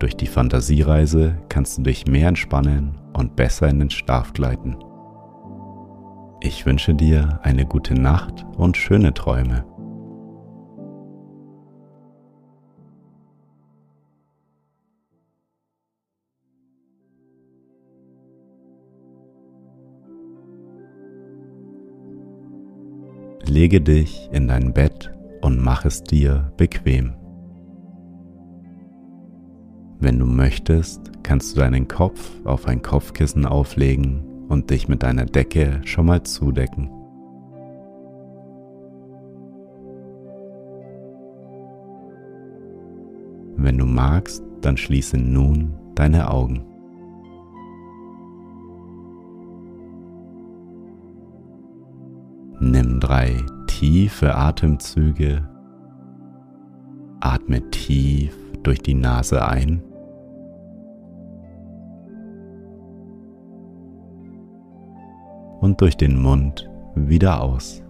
Durch die Fantasiereise kannst du dich mehr entspannen und besser in den Schlaf gleiten. Ich wünsche dir eine gute Nacht und schöne Träume. Lege dich in dein Bett und mach es dir bequem. Wenn du möchtest, kannst du deinen Kopf auf ein Kopfkissen auflegen und dich mit deiner Decke schon mal zudecken. Wenn du magst, dann schließe nun deine Augen. Nimm drei tiefe Atemzüge. Atme tief durch die Nase ein. Und durch den Mund wieder aus.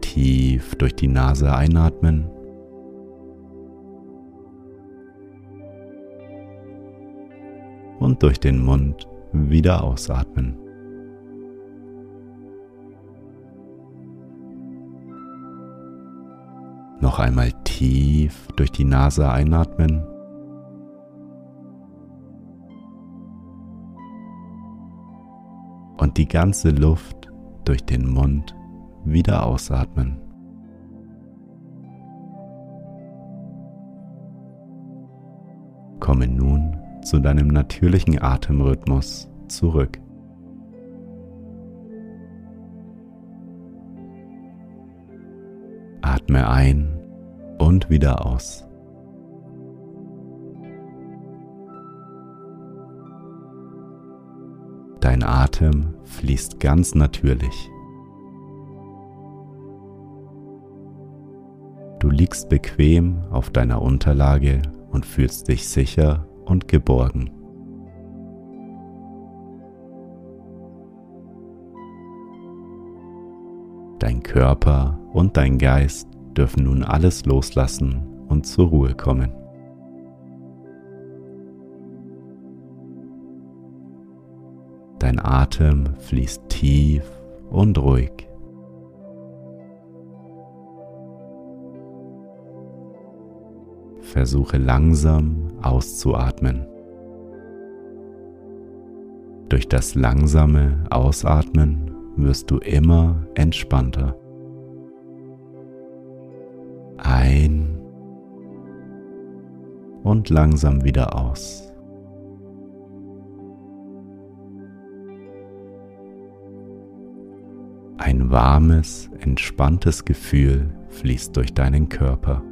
Tief durch die Nase einatmen. Und durch den Mund wieder ausatmen. Noch einmal tief durch die Nase einatmen. Und die ganze Luft durch den Mund wieder ausatmen. Komme nun zu deinem natürlichen Atemrhythmus zurück. Atme ein und wieder aus. Dein Atem fließt ganz natürlich. Du liegst bequem auf deiner Unterlage und fühlst dich sicher und geborgen. Dein Körper und dein Geist dürfen nun alles loslassen und zur Ruhe kommen. Dein Atem fließt tief und ruhig. Versuche langsam auszuatmen. Durch das langsame Ausatmen wirst du immer entspannter. Ein und langsam wieder aus. Ein warmes, entspanntes Gefühl fließt durch deinen Körper.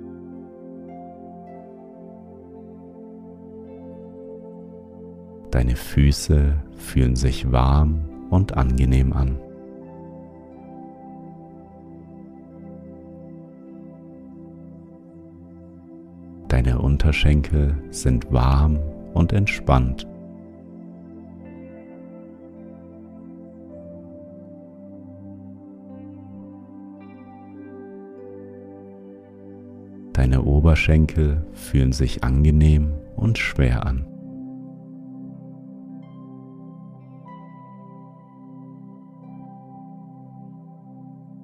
Deine Füße fühlen sich warm und angenehm an. Deine Unterschenkel sind warm und entspannt. Deine Oberschenkel fühlen sich angenehm und schwer an.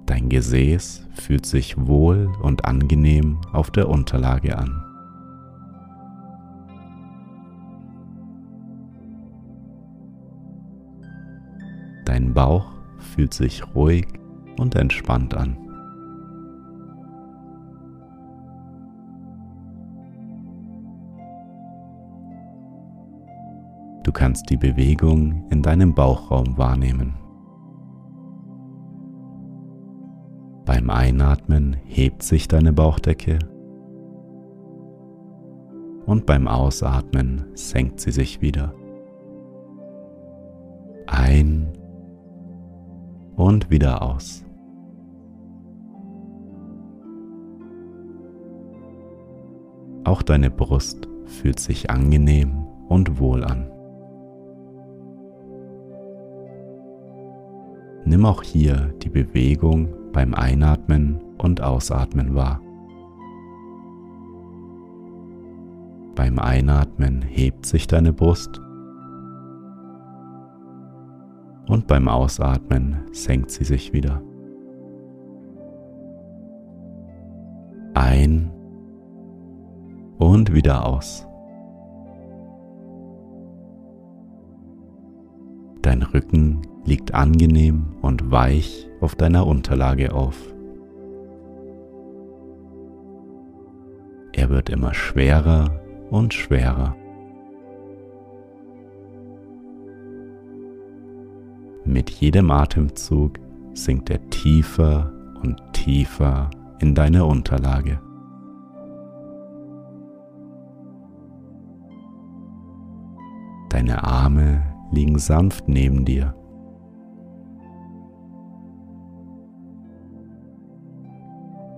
Dein Gesäß fühlt sich wohl und angenehm auf der Unterlage an. Dein Bauch fühlt sich ruhig und entspannt an. Du kannst die Bewegung in deinem Bauchraum wahrnehmen. Beim Einatmen hebt sich deine Bauchdecke und beim Ausatmen senkt sie sich wieder. Ein und wieder aus. Auch deine Brust fühlt sich angenehm und wohl an. Nimm auch hier die Bewegung beim Einatmen und Ausatmen wahr. Beim Einatmen hebt sich deine Brust und beim Ausatmen senkt sie sich wieder. Ein und wieder aus. Dein Rücken liegt angenehm und weich auf deiner Unterlage auf. Er wird immer schwerer und schwerer. Mit jedem Atemzug sinkt er tiefer und tiefer in deine Unterlage. Deine Arme liegen sanft neben dir.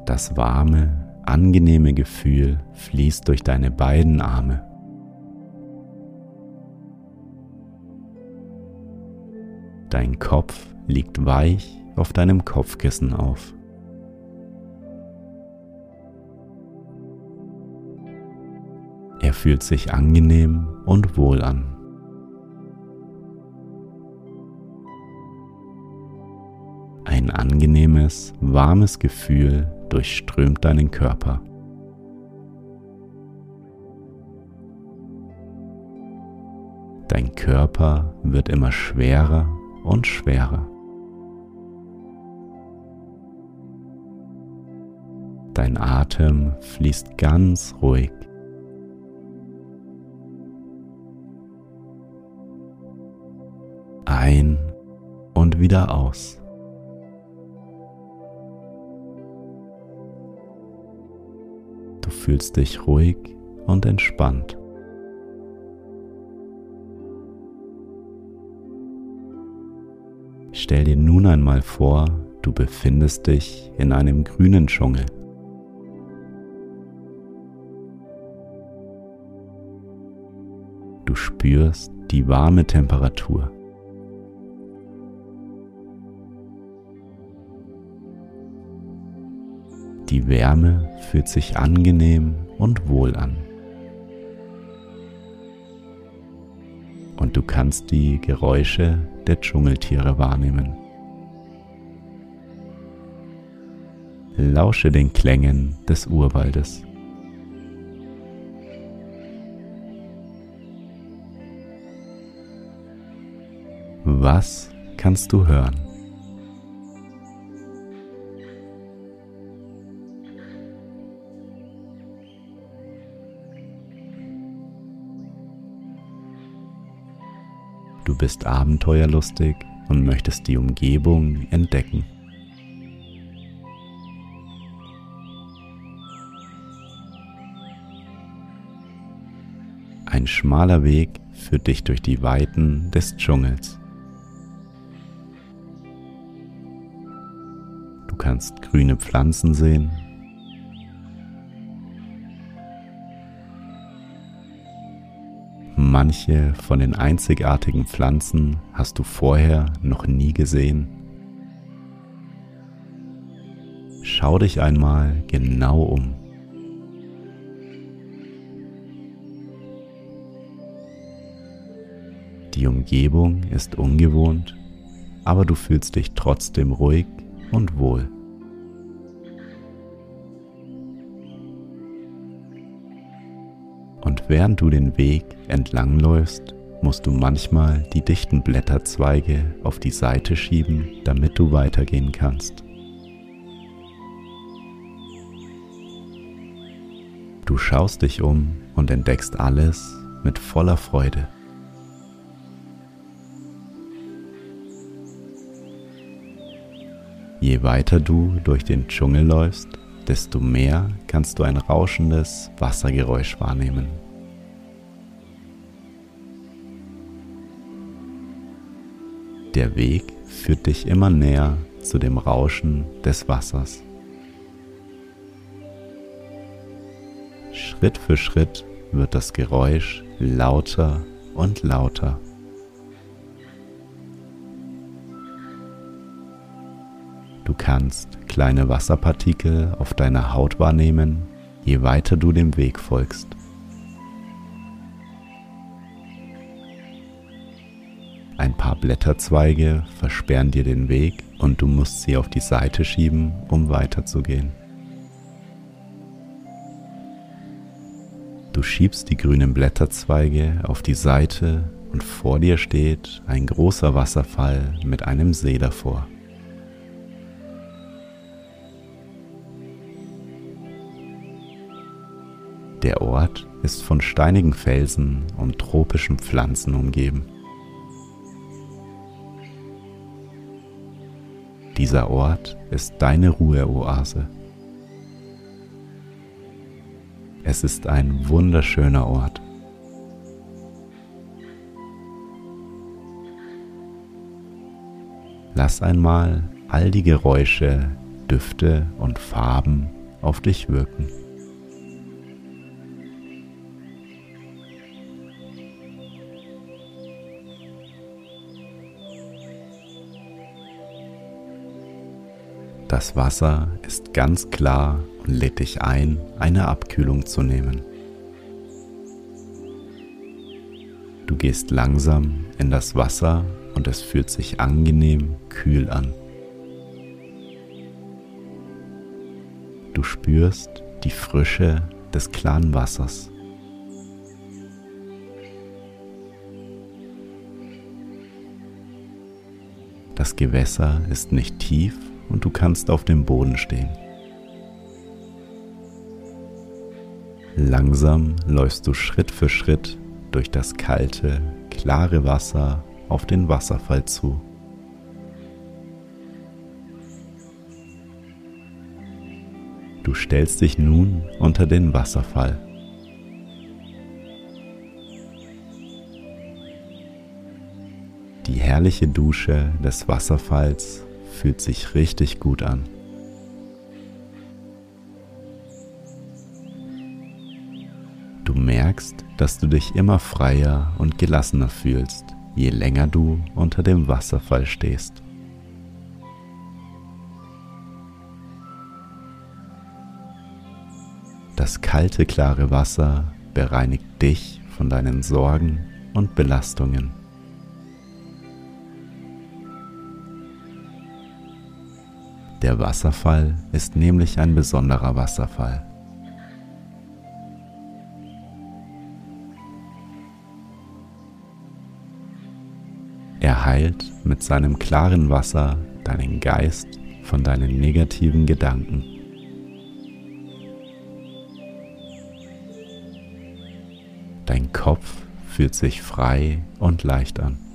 Das warme, angenehme Gefühl fließt durch deine beiden Arme. Dein Kopf liegt weich auf deinem Kopfkissen auf. Er fühlt sich angenehm und wohl an. Ein angenehmes, warmes Gefühl durchströmt deinen Körper. Dein Körper wird immer schwerer und schwerer. Dein Atem fließt ganz ruhig. Ein und wieder aus. Fühlst dich ruhig und entspannt. Stell dir nun einmal vor, du befindest dich in einem grünen Dschungel. Du spürst die warme Temperatur. Die Wärme fühlt sich angenehm und wohl an. Und du kannst die Geräusche der Dschungeltiere wahrnehmen. Lausche den Klängen des Urwaldes. Was kannst du hören? Du bist abenteuerlustig und möchtest die Umgebung entdecken. Ein schmaler Weg führt dich durch die Weiten des Dschungels. Du kannst grüne Pflanzen sehen Manche von den einzigartigen Pflanzen hast du vorher noch nie gesehen. Schau dich einmal genau um. Die Umgebung ist ungewohnt, aber du fühlst dich trotzdem ruhig und wohl. Während du den Weg entlangläufst, musst du manchmal die dichten Blätterzweige auf die Seite schieben, damit du weitergehen kannst. Du schaust dich um und entdeckst alles mit voller Freude. Je weiter du durch den Dschungel läufst, desto mehr kannst du ein rauschendes Wassergeräusch wahrnehmen. Der Weg führt dich immer näher zu dem Rauschen des Wassers. Schritt für Schritt wird das Geräusch lauter und lauter. Du kannst kleine Wasserpartikel auf deiner Haut wahrnehmen, je weiter du dem Weg folgst. Ein paar Blätterzweige versperren dir den Weg und du musst sie auf die Seite schieben, um weiterzugehen. Du schiebst die grünen Blätterzweige auf die Seite und vor dir steht ein großer Wasserfall mit einem See davor. Der Ort ist von steinigen Felsen und tropischen Pflanzen umgeben. Dieser Ort ist deine Ruheoase. Es ist ein wunderschöner Ort. Lass einmal all die Geräusche, Düfte und Farben auf dich wirken. Das Wasser ist ganz klar und lädt dich ein, eine Abkühlung zu nehmen. Du gehst langsam in das Wasser und es fühlt sich angenehm kühl an. Du spürst die Frische des klaren Wassers. Das Gewässer ist nicht tief und du kannst auf dem Boden stehen. Langsam läufst du Schritt für Schritt durch das kalte, klare Wasser auf den Wasserfall zu. Du stellst dich nun unter den Wasserfall. Die herrliche Dusche des Wasserfalls fühlt sich richtig gut an. Du merkst, dass du dich immer freier und gelassener fühlst, je länger du unter dem Wasserfall stehst. Das kalte, klare Wasser bereinigt dich von deinen Sorgen und Belastungen. Der Wasserfall ist nämlich ein besonderer Wasserfall. Er heilt mit seinem klaren Wasser deinen Geist von deinen negativen Gedanken. Dein Kopf fühlt sich frei und leicht an.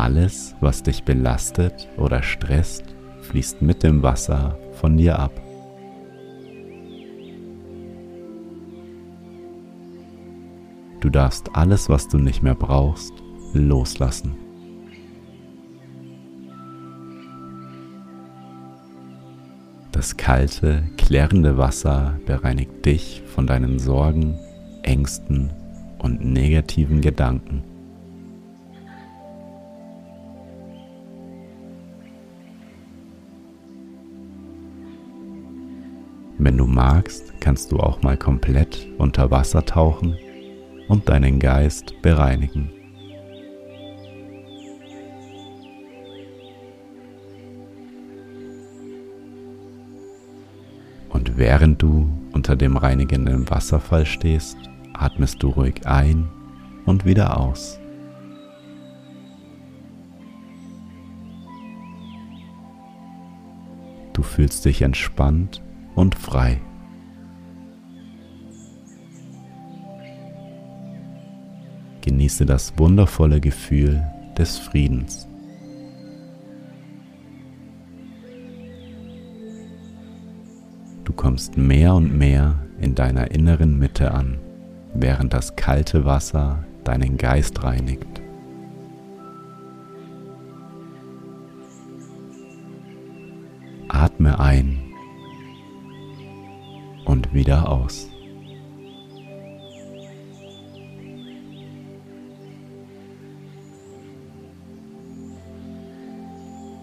Alles, was dich belastet oder stresst, fließt mit dem Wasser von dir ab. Du darfst alles, was du nicht mehr brauchst, loslassen. Das kalte, klärende Wasser bereinigt dich von deinen Sorgen, Ängsten und negativen Gedanken. Wenn du magst, kannst du auch mal komplett unter Wasser tauchen und deinen Geist bereinigen. Und während du unter dem reinigenden Wasserfall stehst, atmest du ruhig ein und wieder aus. Du fühlst dich entspannt und frei. genieße das wundervolle Gefühl des Friedens. Du kommst mehr und mehr in deiner inneren Mitte an, während das kalte Wasser deinen Geist reinigt. Atme ein und wieder aus.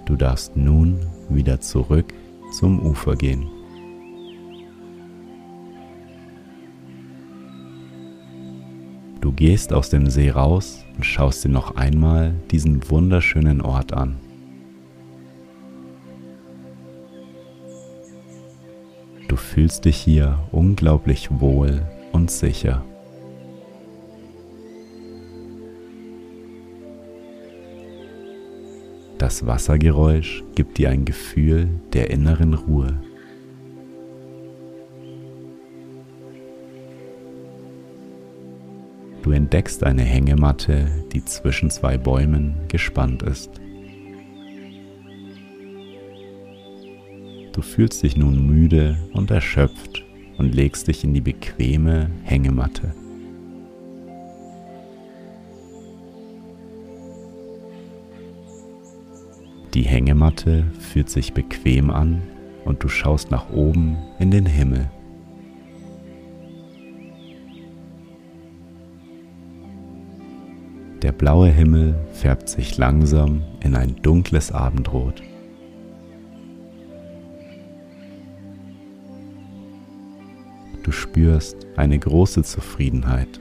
Du darfst nun wieder zurück zum Ufer gehen. Du gehst aus dem See raus und schaust dir noch einmal diesen wunderschönen Ort an. Du fühlst dich hier unglaublich wohl und sicher. Das Wassergeräusch gibt dir ein Gefühl der inneren Ruhe. Du entdeckst eine Hängematte, die zwischen zwei Bäumen gespannt ist. Du fühlst dich nun müde und erschöpft und legst dich in die bequeme Hängematte. Die Hängematte fühlt sich bequem an und du schaust nach oben in den Himmel. Der blaue Himmel färbt sich langsam in ein dunkles Abendrot. Spürst eine große Zufriedenheit.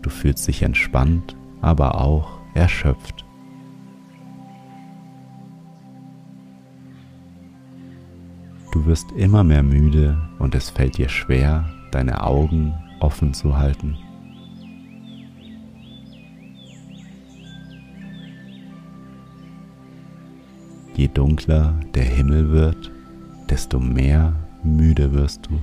Du fühlst dich entspannt, aber auch erschöpft. Du wirst immer mehr müde und es fällt dir schwer, deine Augen offen zu halten. Dunkler der Himmel wird, desto mehr müde wirst du.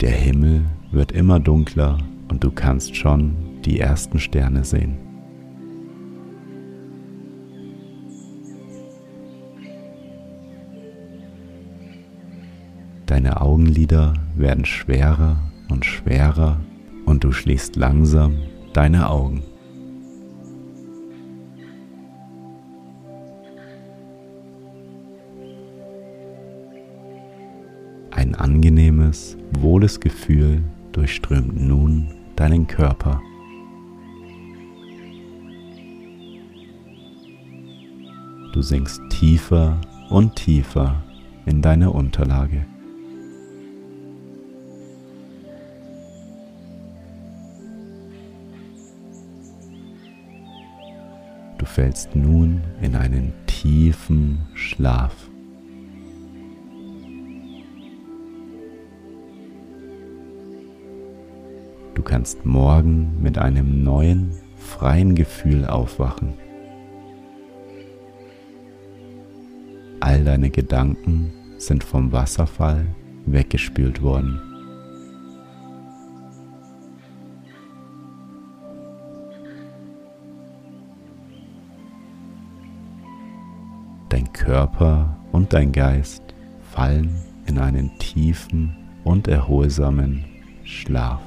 Der Himmel wird immer dunkler und du kannst schon die ersten Sterne sehen. Deine Augenlider werden schwerer und schwerer und du schließt langsam deine Augen. Ein angenehmes, wohles Gefühl durchströmt nun deinen Körper. Du sinkst tiefer und tiefer in deine Unterlage. Fällst nun in einen tiefen Schlaf. Du kannst morgen mit einem neuen, freien Gefühl aufwachen. All deine Gedanken sind vom Wasserfall weggespült worden. Körper und dein Geist fallen in einen tiefen und erholsamen Schlaf.